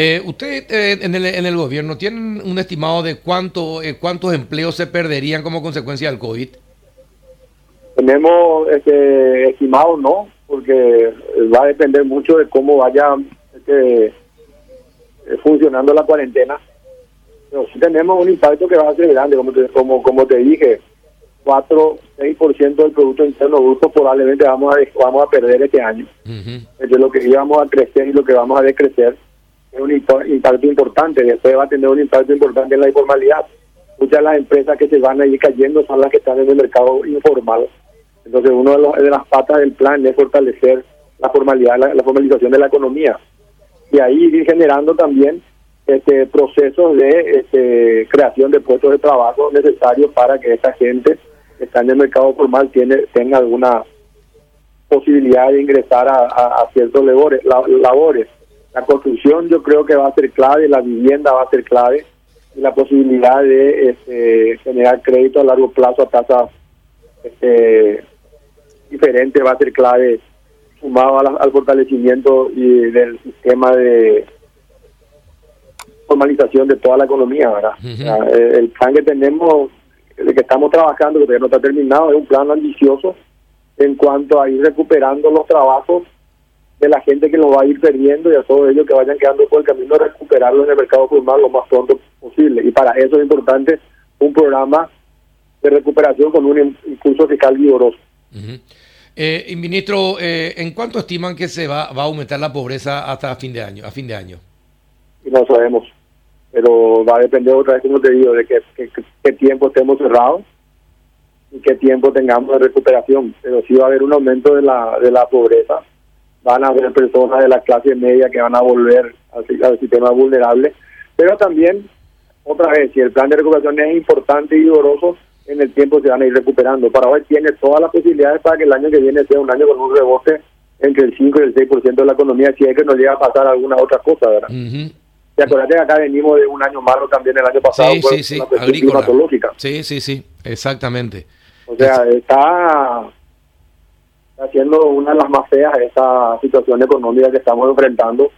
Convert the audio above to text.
Eh, ¿Usted eh, en, el, en, el, gobierno tienen un estimado de cuánto, eh, cuántos empleos se perderían como consecuencia del COVID? Tenemos este, estimado, no, porque va a depender mucho de cómo vaya este, funcionando la cuarentena. Pero sí tenemos un impacto que va a ser grande, como te, como, como te dije, 4, 6% del Producto Interno Bruto probablemente vamos a, vamos a perder este año. Uh lo que íbamos a crecer y lo que vamos a decrecer un impacto importante. Después va a tener un impacto importante en la informalidad. Muchas de las empresas que se van a ir cayendo son las que están en el mercado informal. Entonces, una de, de las patas del plan es fortalecer la formalidad, la, formalización de la economía. Y ahí ir generando también este procesos de este, creación de puestos de trabajo necesarios para que esta gente que está en el mercado formal tiene, tenga alguna posibilidad de ingresar a, ciertos labores. La construcción yo creo que va a ser clave, la vivienda va a ser clave, y la posibilidad de este, generar crédito a largo plazo a tasas este, diferentes va a ser clave, sumado al fortalecimiento y del sistema de formalización de toda la economía, ¿verdad? el plan que tenemos, el que estamos trabajando, que todavía no está terminado, es un plan ambicioso en cuanto a ir recuperando los trabajos de la gente que lo va a ir perdiendo y a todos ellos que vayan quedando por el camino de recuperarlo en el mercado formal lo más pronto posible. Y para eso es importante un programa de recuperación con un impulso fiscal vigoroso. eh, ministro, eh, ¿en cuánto estiman que se va, va a aumentar la pobreza hasta fin de año? A fin de año. No sabemos, pero va a depender otra vez, como te digo, de qué, qué tiempo estemos cerrados y qué tiempo tengamos de recuperación. Pero sí va a haber un aumento de la, de la pobreza van a haber personas de la clase media que van a volver al, sistema vulnerable, pero también, otra vez, si el plan de recuperación es importante y vigoroso, en el tiempo se van a ir recuperando. Para hoy tiene todas las posibilidades para que el año que viene sea un año con un rebote entre el 5 y el 6% de la economía, si es que nos llega a pasar alguna otra cosa, ¿verdad? Uh que acá venimos de un año malo también el año pasado sí, sí, sí. climatológica. Sí, sí, sí, exactamente. O sea, está haciendo una de las más feas esa situación económica que estamos enfrentando